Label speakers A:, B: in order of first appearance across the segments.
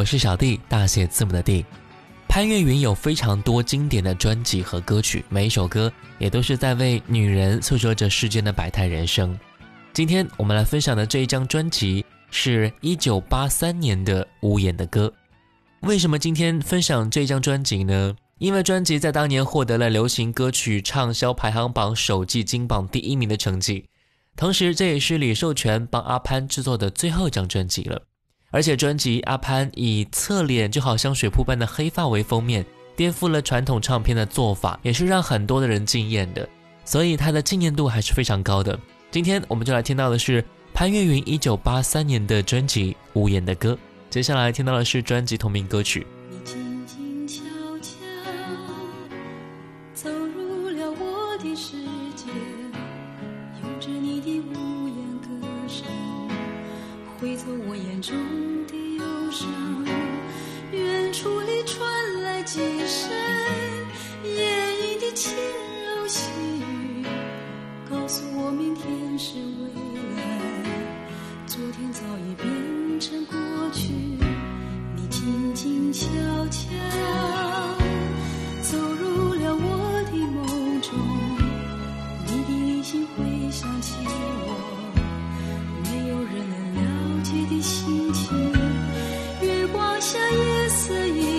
A: 我是小弟，大写字母的弟。潘越云有非常多经典的专辑和歌曲，每一首歌也都是在为女人诉说着世间的百态人生。今天我们来分享的这一张专辑是一九八三年的《无言的歌》。为什么今天分享这张专辑呢？因为专辑在当年获得了流行歌曲畅销排行榜首季金榜第一名的成绩，同时这也是李寿全帮阿潘制作的最后一张专辑了。而且专辑阿潘以侧脸就好像水瀑般的黑发为封面，颠覆了传统唱片的做法，也是让很多的人惊艳的，所以他的纪念度还是非常高的。今天我们就来听到的是潘越云一九八三年的专辑《无言的歌》，接下来听到的是专辑同名歌曲。
B: 成过去，你静静悄悄走入了我的梦中，你的
C: 离心会想起我没有人能了解的心情，月光下夜色也。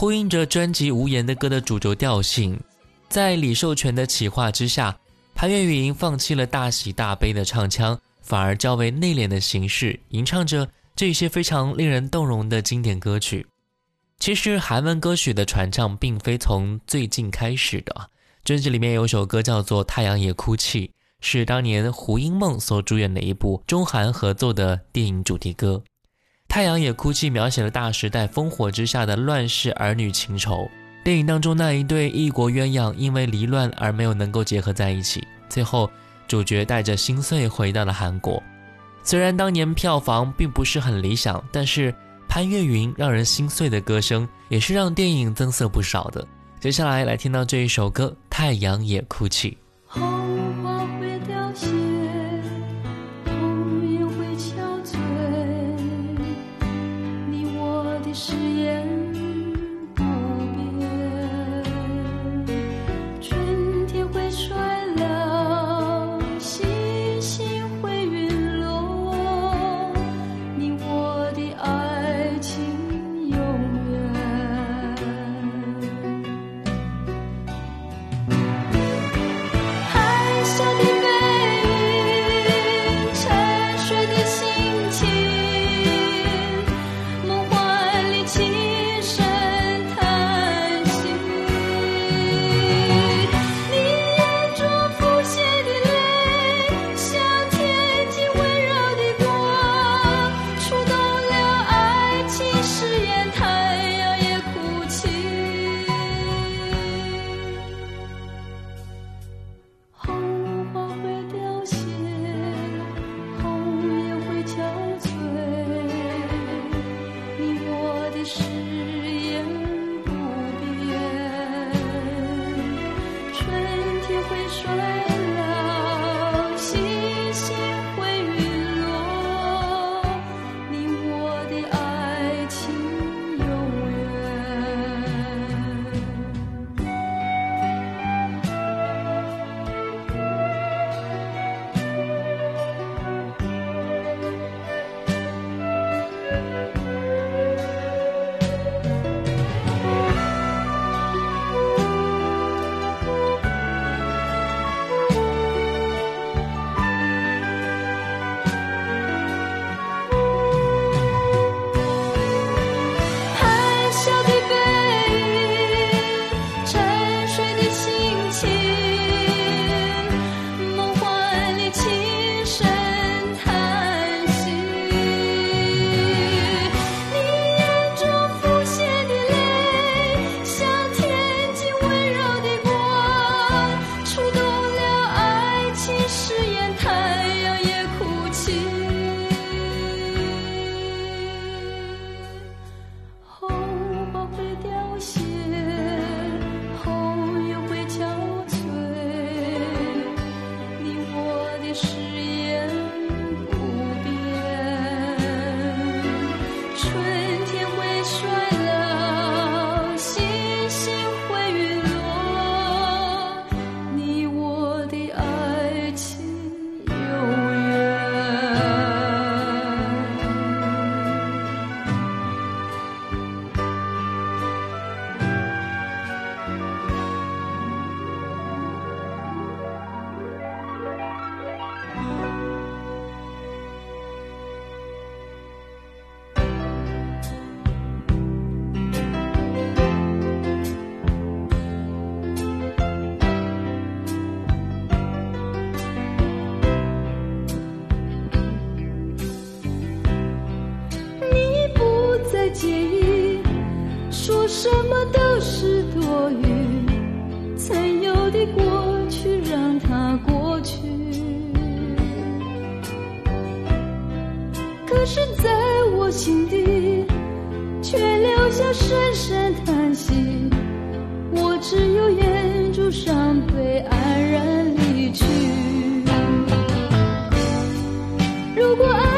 C: 呼应着专辑《无言的歌》的主轴调性。在李寿全的企划之下，潘越云放弃了大喜大悲的唱腔，反而较为内敛的形式吟唱着这些非常令人动容的经典歌曲。其实韩文歌曲的传唱并非从最近开始的，专辑里面有首歌叫做《太阳也哭泣》，是当年胡因梦所主演的一部中韩合作的电影主题歌。《太阳也哭泣》描写了大时代烽火之下的乱世儿女情仇。电影当中那一对异国鸳鸯因为离乱而没有能够结合在一起，最后主角带着心碎回到了韩国。虽然当年票房并不是很理想，但是。潘越云让人心碎的歌声，也是让电影增色不少的。接下来来听到这一首歌，《太阳也哭泣》。
D: 的过去让它
A: 过去。可是在我心底却留下深深叹息我只有掩住伤悲黯然离去。如果爱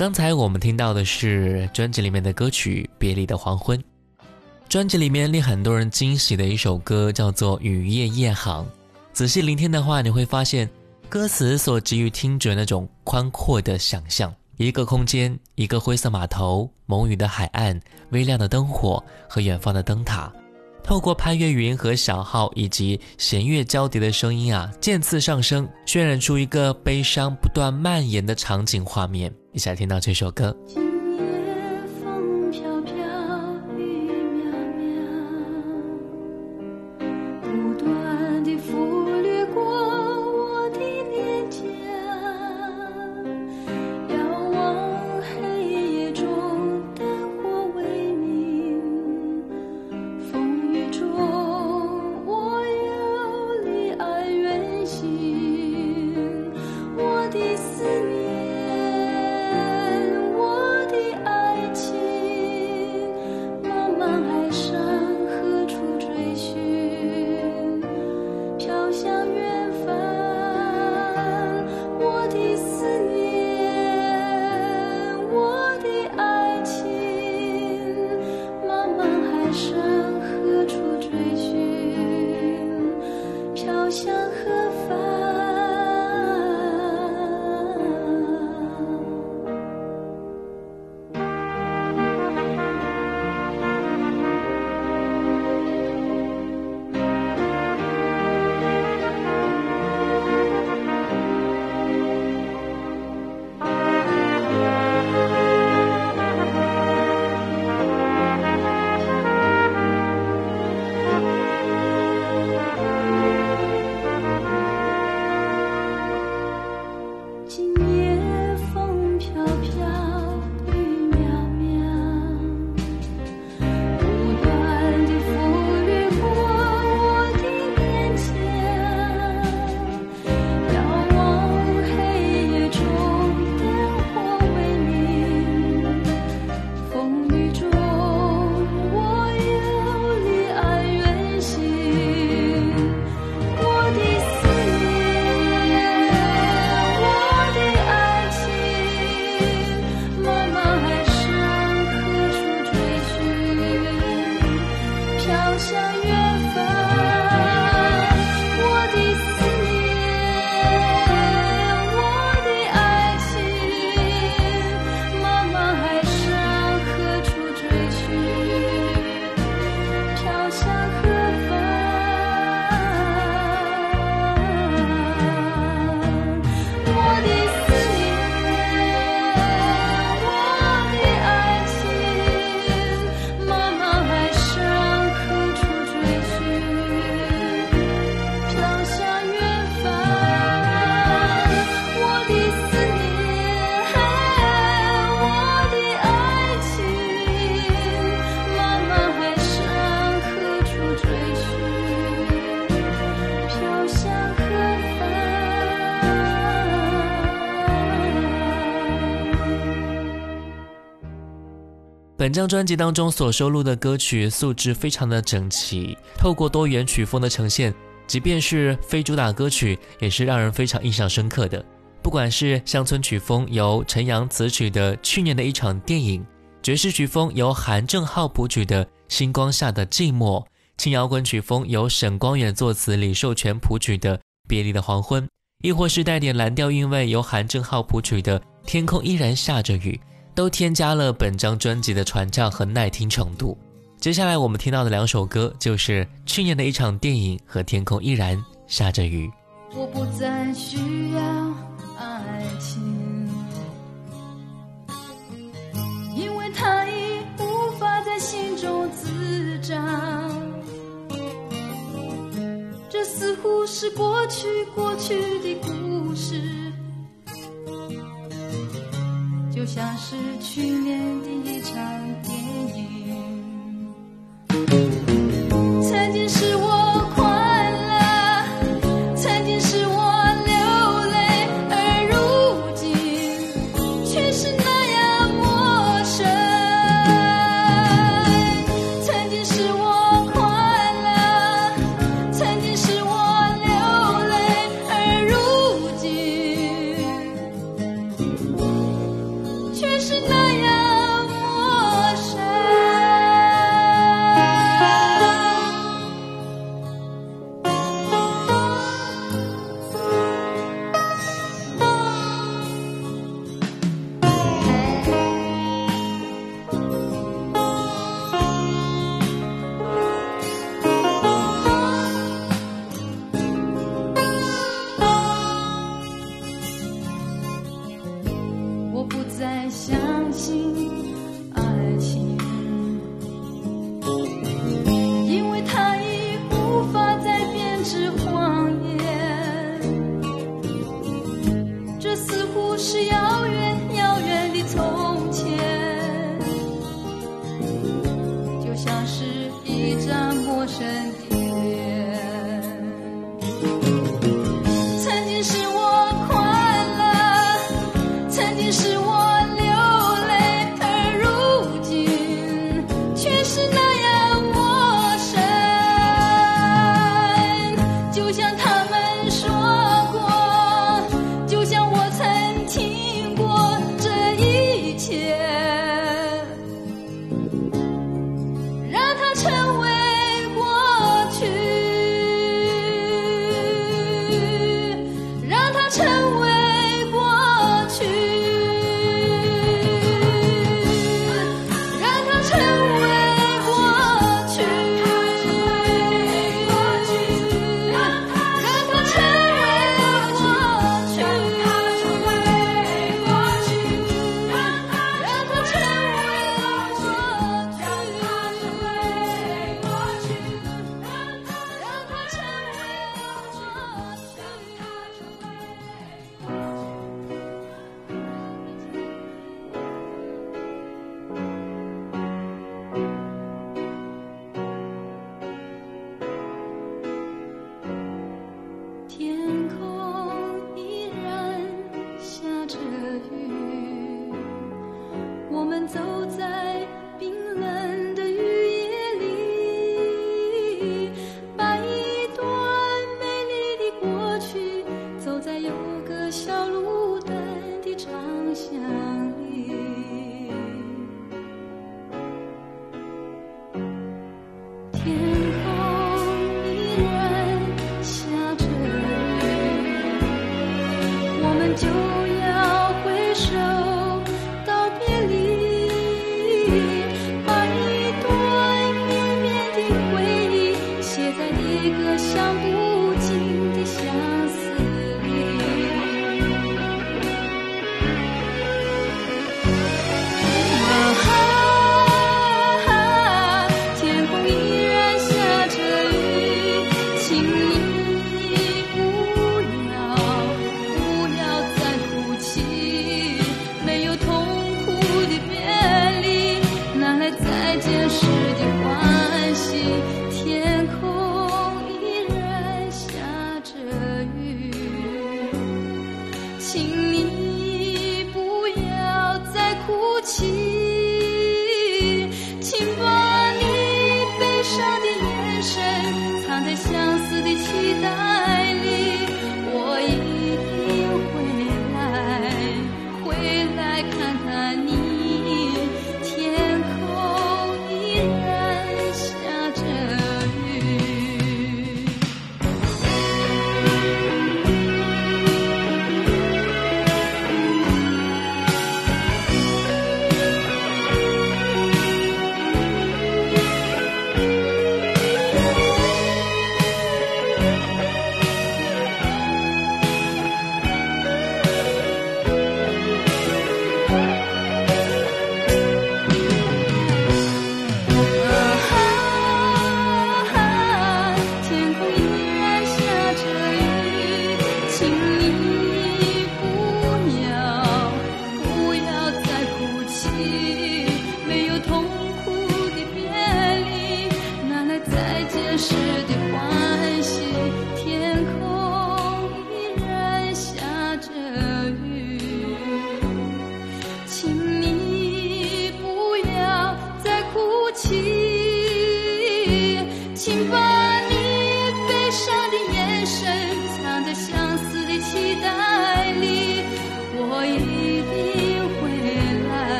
C: 刚才我们听到的是专辑里面的歌曲《别离的黄昏》。专辑里面令很多人惊喜的一首歌叫做《雨夜夜航》。仔细聆听的话，你会发现歌词所给予听者那种宽阔的想象：一个空间，一个灰色码头，蒙雨的海岸，微亮的灯火和远方的灯塔。透过潘越云和小号以及弦乐交叠的声音啊，渐次上升，渲染出一个悲伤不断蔓延的场景画面。一起来听到这首歌。整张专辑当中所收录的歌曲素质非常的整齐，透过多元曲风的呈现，即便是非主打歌曲，也是让人非常印象深刻的。不管是乡村曲风由陈扬词曲的《去年的一场电影》，爵士曲风由韩正浩谱曲的《星光下的寂寞》，轻摇滚曲风由沈光远作词、李寿全谱曲的《别离的黄昏》，
A: 亦或是带点蓝调韵味由韩正浩谱曲的《天空依然下着雨》。都添加了本张专辑的传唱和耐听程度。接下来我们听到的两首歌就是去年的一场电影和《天空依然下着雨》。
C: 我不再需要爱情，因为它已无法在心中滋长。这似乎是过去过去的故事。就像是去年的一场电影。曾经是我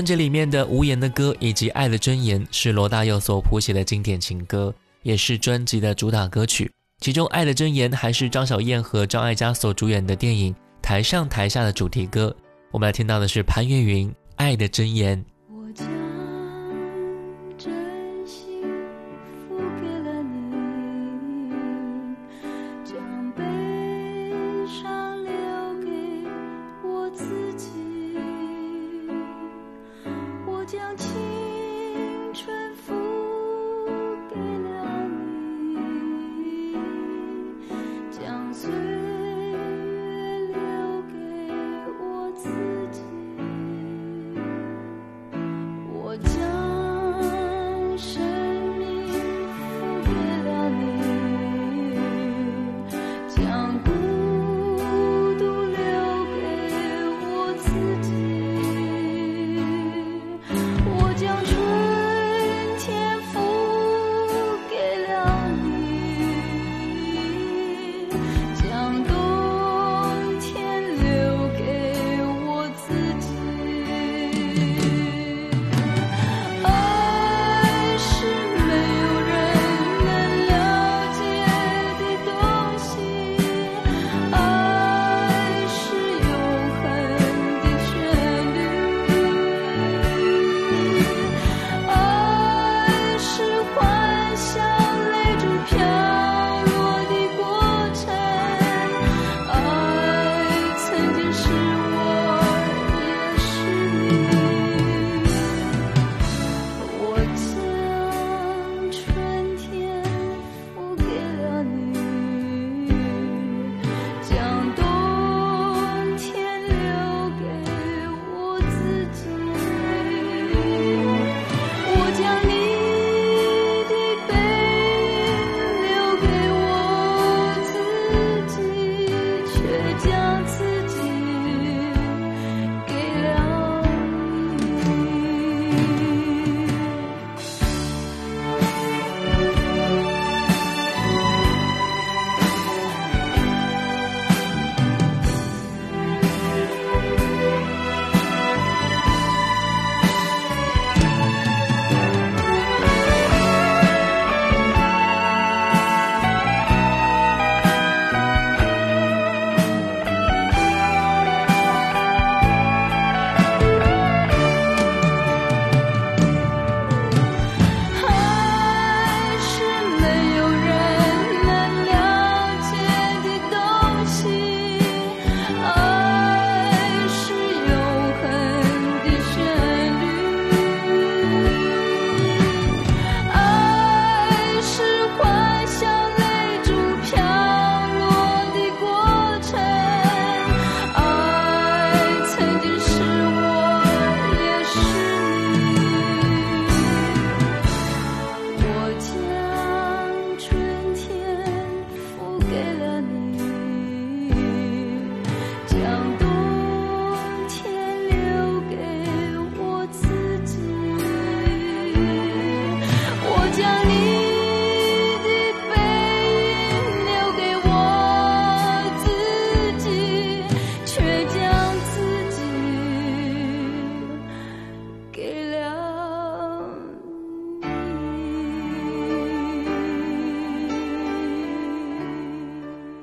C: 专辑里面的《无言的歌》以及《爱的箴言》是罗大佑所谱写的经典情歌，也是专辑的主打歌曲。其中，《爱的箴言》还是张小燕和张艾嘉所主演的电影《台上台下》的主题歌。我们来听到的是潘越云《爱的箴言》。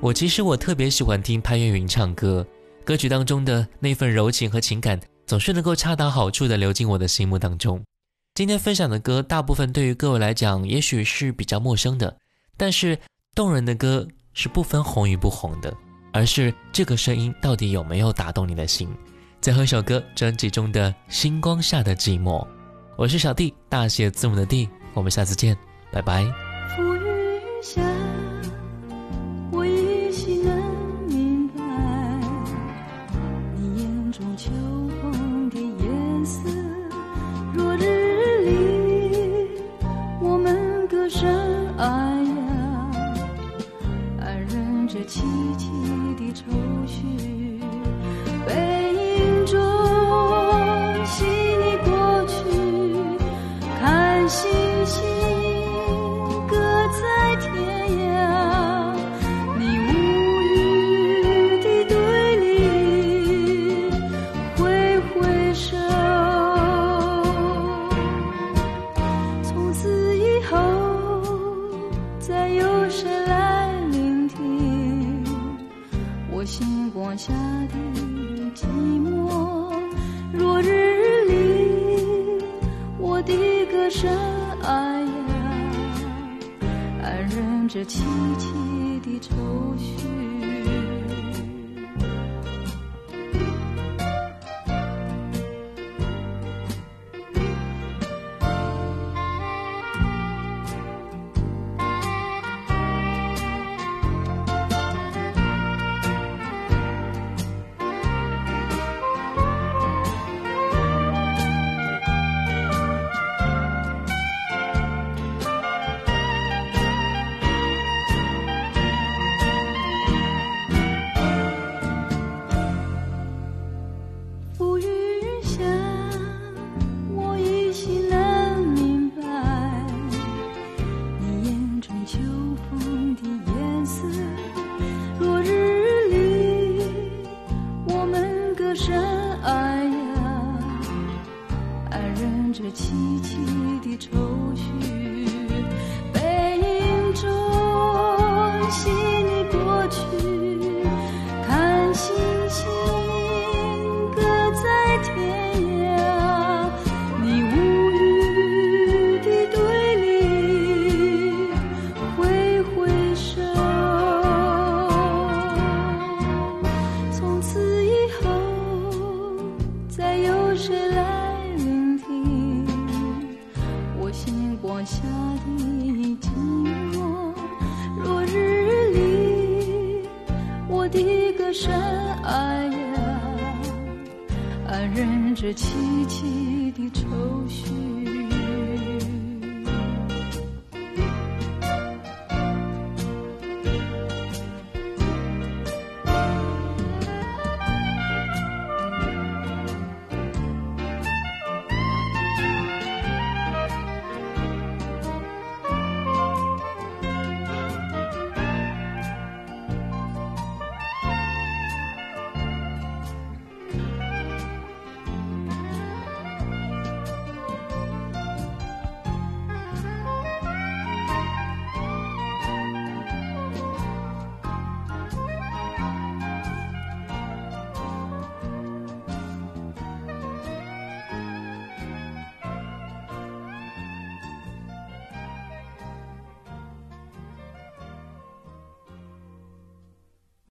E: 我
C: 其实我特别喜欢听潘越云唱歌，歌曲当中的那份柔情和情感，总是能够恰到好处的流进我的心目当中。今天分享的歌，大部分对于各位来讲，也许是比较陌生的，但是动人的歌是不分红与不红的，而是这个声音到底有没有打动你的心。最后一首歌，专辑中的《星光下的寂寞》，我是小弟，大写字母的弟，我们下次见，拜拜。
F: 这凄凄的愁。